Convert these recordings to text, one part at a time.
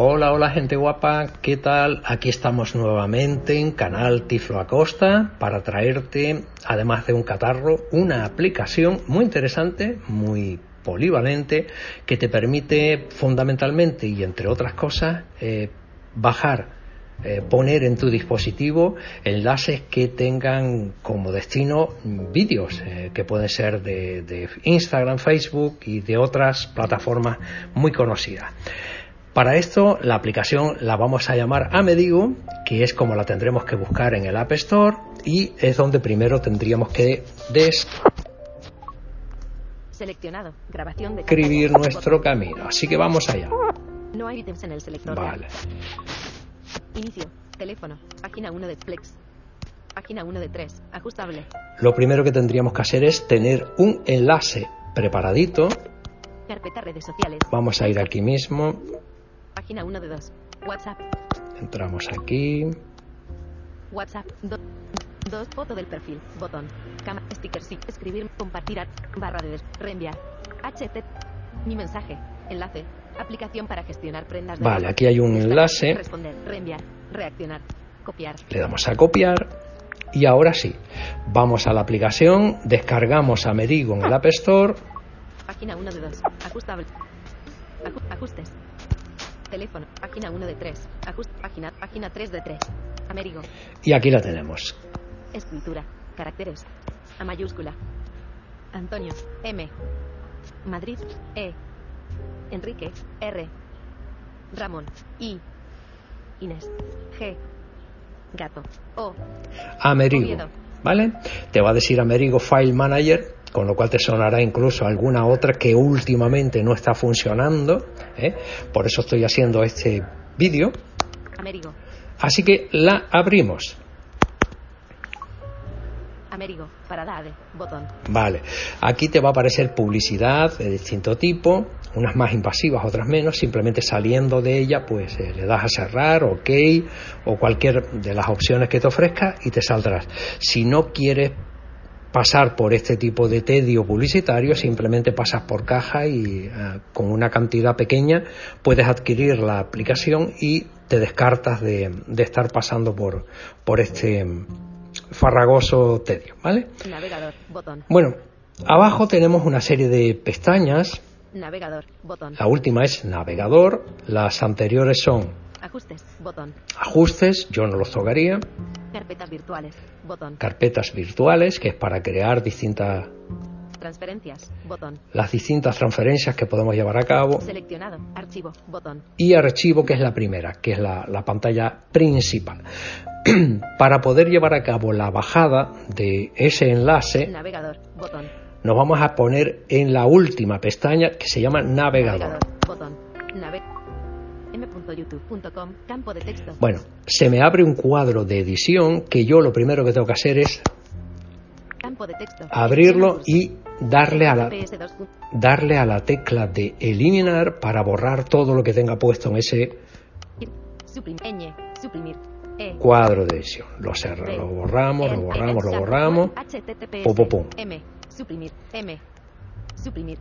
Hola, hola gente guapa, ¿qué tal? Aquí estamos nuevamente en Canal Tiflo Acosta para traerte, además de un catarro, una aplicación muy interesante, muy polivalente que te permite fundamentalmente y entre otras cosas eh, bajar eh, poner en tu dispositivo enlaces que tengan como destino vídeos eh, que pueden ser de, de, Instagram, Facebook y de otras plataformas muy conocidas. Para esto la aplicación la vamos a llamar Amedigo, que es como la tendremos que buscar en el App Store y es donde primero tendríamos que des Seleccionado. Grabación de escribir nuestro camino. Así que vamos allá. No hay ítems en el selector. Vale. Inicio. Teléfono. Página 1 de Flex. Página 1 de 3. Ajustable. Lo primero que tendríamos que hacer es tener un enlace preparadito. Carpeta redes sociales. Vamos a ir aquí mismo. Página 1 de 2. WhatsApp. Entramos aquí. WhatsApp. Do dos. Foto del perfil. Botón. Cama. Sticker. Sí. Escribir. Compartir. Barra de des. Reenviar. HT. Mi mensaje. Enlace. Aplicación para gestionar prendas de Vale, aquí hay un enlace. Responder. Reenviar. Reaccionar. Copiar. Le damos a copiar. Y ahora sí, vamos a la aplicación, descargamos a Merigo en el App Store. Página 1 de 2. Ajustable. Aju ajustes. Teléfono. Página 1 de 3. Ajust página. Página 3 de 3. Amerigo. Y aquí la tenemos. Escritura. Caracteres. A mayúscula. Antonio. M. Madrid. E. Enrique. R. Ramón. I. Inés. G. Gato. O. Amerigo. Oviedo. ¿Vale? Te va a decir Amerigo File Manager, con lo cual te sonará incluso alguna otra que últimamente no está funcionando. ¿eh? Por eso estoy haciendo este vídeo. Amerigo. Así que la abrimos. Amerigo. ADE. Botón. Vale. Aquí te va a aparecer publicidad de distinto tipo, unas más invasivas, otras menos. Simplemente saliendo de ella, pues eh, le das a cerrar, OK, o cualquier de las opciones que te ofrezca y te saldrás. Si no quieres pasar por este tipo de tedio publicitario, simplemente pasas por caja y eh, con una cantidad pequeña puedes adquirir la aplicación y te descartas de, de estar pasando por, por este farragoso tedio, ¿vale? Navegador. Botón. Bueno, abajo tenemos una serie de pestañas. Navegador. Botón. La última es navegador, las anteriores son Ajustes. Botón. ajustes, yo no los tocaría, Carpetas virtuales. Botón. carpetas virtuales, que es para crear distintas Transferencias. Botón. las distintas transferencias que podemos llevar a cabo Seleccionado. Archivo. Botón. y archivo que es la primera, que es la, la pantalla principal. Para poder llevar a cabo la bajada de ese enlace, Navegador. Botón. nos vamos a poner en la última pestaña que se llama navegador. Botón. Nave. m.youtube.com. Campo de texto. Bueno, se me abre un cuadro de edición que yo lo primero que tengo que hacer es Campo de texto. abrirlo y darle a la, PS2. darle a la tecla de eliminar para borrar todo lo que tenga puesto en ese. E. cuadro de edición. Lo, cerra, lo borramos, lo borramos, lo borramos. Pum, pum, pum. M. Suprimir. M. Suprimir.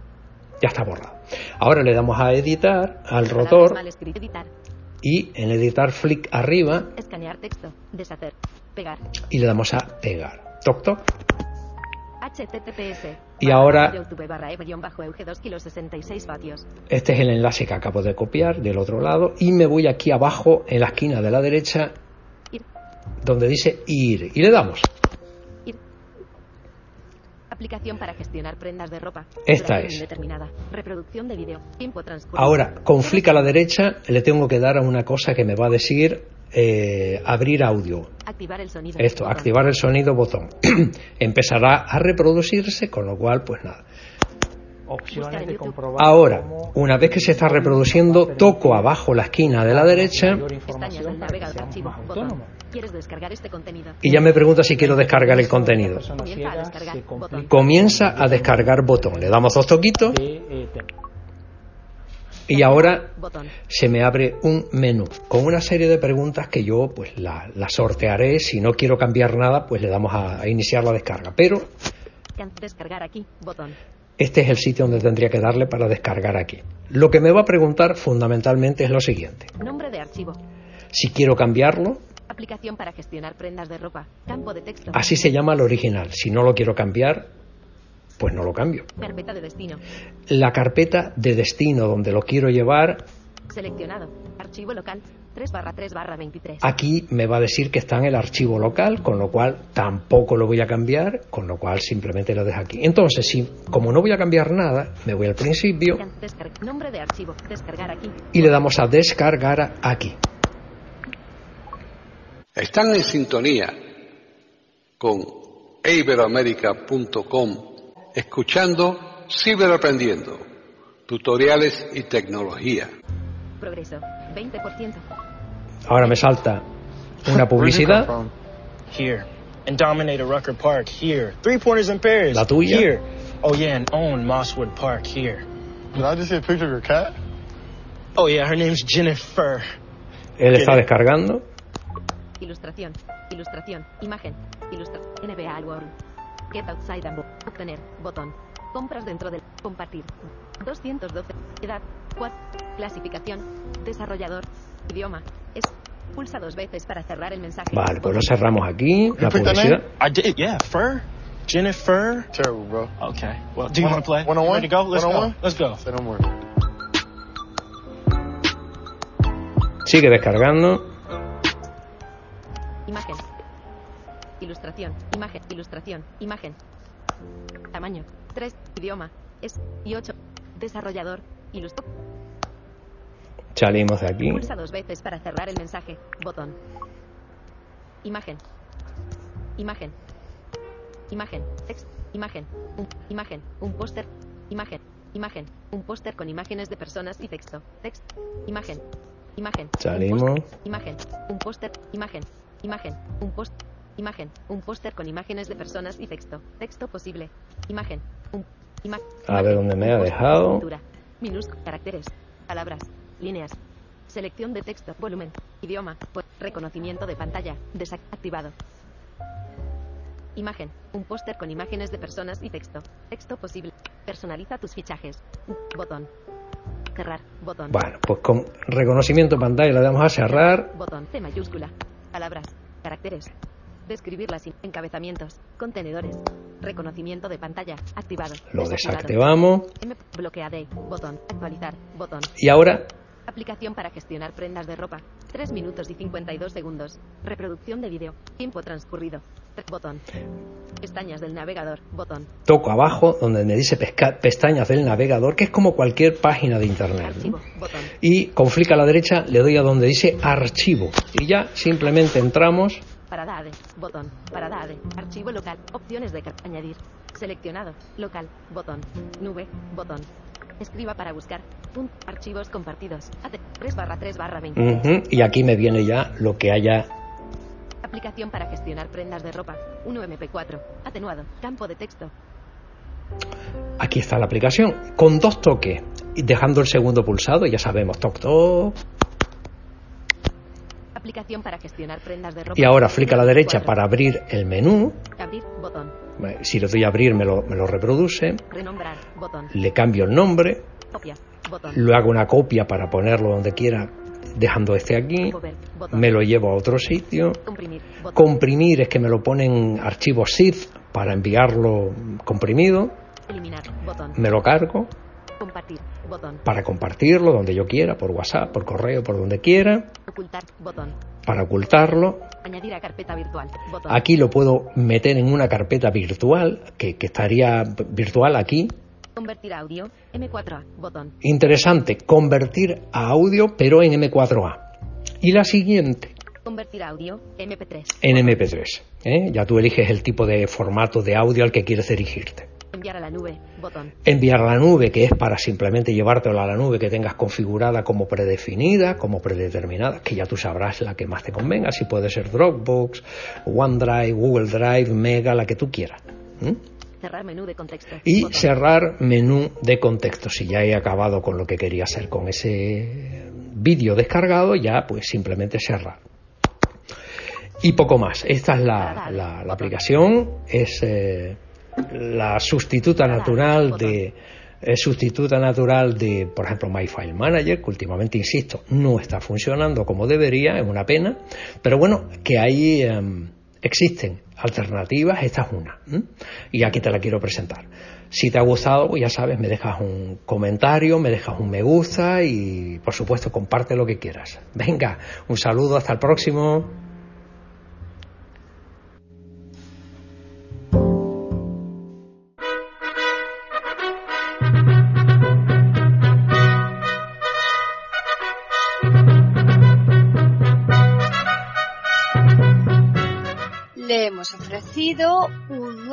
Ya está borrado. Ahora le damos a editar al rotor y en editar flick arriba Escanear texto. Deshacer. Pegar. y le damos a pegar. Toc toc. HTTPS. Y ahora- YouTube barra bajo Euge 2 kilos 66 vatios. Este es el enlace que acabo de copiar del otro lado y me voy aquí abajo en la esquina de la derecha donde dice ir y le damos. Aplicación para gestionar prendas de ropa. Esta es. Indeterminada. Reproducción de video. Tiempo transcurrido. Ahora, con flick a la derecha le tengo que dar a una cosa que me va a decir eh, abrir audio. Activar el sonido. Esto, Botón. activar el sonido botón. Empezará a reproducirse, con lo cual, pues nada. Opciones de comprobar Ahora, una vez que se está reproduciendo, toco abajo la esquina de la derecha mayor Pestañas información del para que navegador. seamos Archivo. más Botón. autónomos. ¿Quieres descargar este y ya me pregunta si quiero descargar el contenido. Comienza a descargar. Botón. Le damos dos toquitos eh, y ahora se me abre un menú con una serie de preguntas que yo pues la, la sortearé. Si no quiero cambiar nada, pues le damos a, a iniciar la descarga. Pero Descargar aquí. Botón. Este es el sitio donde tendría que darle para descargar aquí. Lo que me va a preguntar fundamentalmente es lo siguiente. Nombre de archivo. Si quiero cambiarlo, Aplicación para gestionar prendas de ropa. Campo de texto. así se llama el original. Si no lo quiero cambiar, pues no lo cambio. Carpeta de destino. La carpeta de destino donde lo quiero llevar, Seleccionado. Archivo local. 3 barra 3 barra 23. aquí me va a decir que está en el archivo local, con lo cual tampoco lo voy a cambiar, con lo cual simplemente lo dejo aquí. Entonces, si como no voy a cambiar nada, me voy al principio Can- descar- Nombre de archivo. Descargar aquí. y le damos a descargar aquí. Están en sintonía con iberoamerica.com escuchando Ciberaprendiendo, tutoriales y tecnología. Progreso. 20%. Ahora me salta una publicidad, Here. And dominate a Rucker Park. Here. Three pointers in Paris. La tuya. Here. Oh, yeah, and own Mosswood Park. Here. Did I just see a picture of your cat? Oh, yeah, her name's Jennifer. él está descargando. Ilustración. Ilustración. Imagen. Ilustra. NBA. Get outside and obtener. Botón. Compras dentro del. Compartir. 212. Edad. 4. Clasificación. Desarrollador. Idioma. Es. Pulsa dos veces para cerrar el mensaje. Vale, pues lo cerramos aquí, la publicidad. I did, yeah, Fur. Jennifer. Terrible, bro. Okay. Well, do you One- want to play? one on You one? Ready to go? Let's go. Let's go. Say no more. Sigue descargando. Imagen. Ilustración. Imagen. Ilustración. Imagen. Tamaño. 3. Idioma. Es. Y 8. Desarrollador. Ilustro. Salimos de aquí. Pulsa dos veces para cerrar el mensaje. Botón. Imagen. Imagen. Imagen. Text. Imagen. Un, imagen. Un póster. Imagen. Imagen. Un póster con imágenes de personas y texto. Text. Imagen. Imagen. Un Salimos. póster. Imagen. Un póster. Imagen. Imagen. Un post. Imagen. Un póster con imágenes de personas y texto. Texto posible. Imagen. Un. Ima A ver dónde me ha póster. dejado. Pintura. Minúsculas. Caracteres. Palabras. Líneas. Selección de texto. Volumen. Idioma. Reconocimiento de pantalla. Desactivado. Imagen. Un póster con imágenes de personas y texto. Texto posible. Personaliza tus fichajes. Botón. Cerrar. Botón. Bueno, pues con reconocimiento de pantalla le damos a cerrar. Botón C mayúscula. Palabras. Caracteres. Describir las encabezamientos. Contenedores. Reconocimiento de pantalla. Activado. Lo desactivamos. Bloqueade. Botón. Actualizar. Botón. Y ahora Aplicación para gestionar prendas de ropa. 3 minutos y 52 segundos. Reproducción de vídeo. Tiempo transcurrido. Botón. Pestañas del navegador. Botón. toco abajo donde me dice pesca- pestañas del navegador, que es como cualquier página de internet. ¿no? Archivo. Botón. Y con flick a la derecha le doy a donde dice archivo. Y ya simplemente entramos. Parada ADE. Botón. Parada ADE. Archivo local. Opciones de añadir. Seleccionado. Local. Botón. Nube. Botón. Escriba para buscar. Punt. Archivos compartidos. AT. 3 barra 3 barra 20. Ujú, y aquí me viene ya lo que haya. Aplicación para gestionar prendas de ropa. 1 MP4. Atenuado. Campo de texto. Aquí está la aplicación. Con dos toques. Dejando el segundo pulsado, ya sabemos, toc toc. Aplicación para gestionar prendas de ropa. Y ahora flick a la derecha 1MP4. para abrir el menú. Abrir. Botón. Si le doy a abrir, me lo, me lo reproduce. Renombrar. Botón. Le cambio el nombre. Copia. Botón. Lo hago una copia para ponerlo donde quiera dejando este aquí, me lo llevo a otro sitio, Comprimir. Es que me lo ponen archivos zip para enviarlo comprimido, Eliminar. Botón. me lo cargo Compartir. Botón. para compartirlo donde yo quiera, por WhatsApp, por correo, por donde quiera, Ocultar. Botón. para ocultarlo. Añadir a carpeta virtual. Botón. Aquí lo puedo meter en una carpeta virtual, que, que estaría virtual aquí. Convertir audio. M4A. Botón. Interesante, convertir a audio, pero en M4A. Y la siguiente, Convertir audio. MP3. en MP3. ¿eh? Ya tú eliges el tipo de formato de audio al que quieres dirigirte. Enviar a la nube. Botón. Enviar a la nube, que es para simplemente llevártelo a la nube que tengas configurada como predefinida, como predeterminada, que ya tú sabrás la que más te convenga, si puede ser Dropbox, OneDrive, Google Drive, Mega, la que tú quieras. ¿m? Cerrar menú de contexto. Y Botón. cerrar menú de contexto. Si ya he acabado con lo que quería hacer con ese vídeo descargado, ya pues simplemente cerrar. Y poco más. Esta es la, la- la aplicación. Es eh, la sustituta natural de es sustituta natural de, por ejemplo, MyFile Manager, que últimamente, insisto, no está funcionando como debería, es una pena, pero bueno, que ahí em, existen alternativas, esta es una, y aquí te la quiero presentar. Si te ha gustado, pues ya sabes, me dejas un comentario, me dejas un me gusta y, por supuesto, comparte lo que quieras. Venga, un saludo, hasta el próximo.